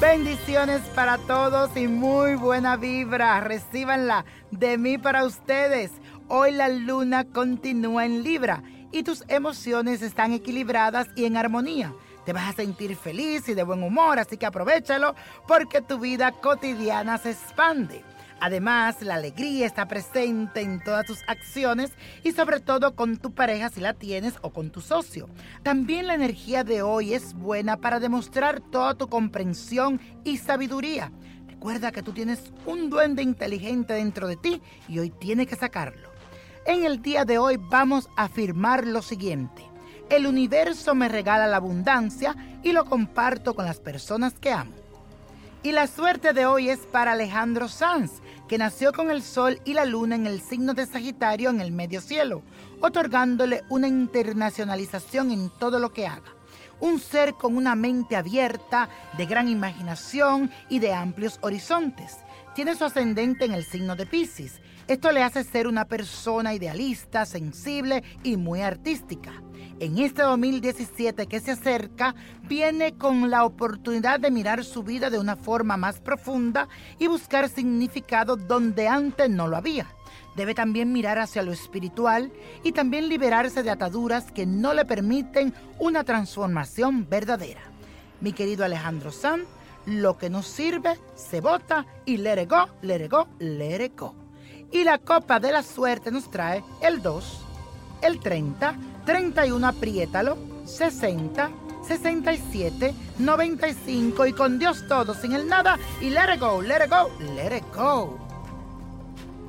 Bendiciones para todos y muy buena vibra. Recíbanla de mí para ustedes. Hoy la luna continúa en Libra y tus emociones están equilibradas y en armonía. Te vas a sentir feliz y de buen humor, así que aprovechalo porque tu vida cotidiana se expande. Además, la alegría está presente en todas tus acciones y sobre todo con tu pareja si la tienes o con tu socio. También la energía de hoy es buena para demostrar toda tu comprensión y sabiduría. Recuerda que tú tienes un duende inteligente dentro de ti y hoy tienes que sacarlo. En el día de hoy vamos a afirmar lo siguiente. El universo me regala la abundancia y lo comparto con las personas que amo. Y la suerte de hoy es para Alejandro Sanz, que nació con el sol y la luna en el signo de Sagitario en el medio cielo, otorgándole una internacionalización en todo lo que haga. Un ser con una mente abierta, de gran imaginación y de amplios horizontes. Tiene su ascendente en el signo de Pisces. Esto le hace ser una persona idealista, sensible y muy artística en este 2017 que se acerca, viene con la oportunidad de mirar su vida de una forma más profunda y buscar significado donde antes no lo había. Debe también mirar hacia lo espiritual y también liberarse de ataduras que no le permiten una transformación verdadera. Mi querido Alejandro San, lo que nos sirve se bota y let it go, let it go. Y la copa de la suerte nos trae el 2, el 30, 31 apriétalo, 60, 67, 95 y con Dios todo, sin el nada y let it go, let it go, let it go.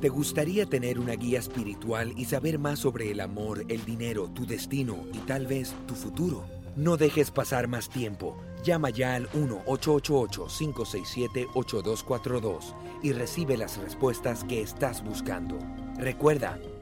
¿Te gustaría tener una guía espiritual y saber más sobre el amor, el dinero, tu destino y tal vez tu futuro? No dejes pasar más tiempo. Llama ya al 1-888-567-8242 y recibe las respuestas que estás buscando. Recuerda,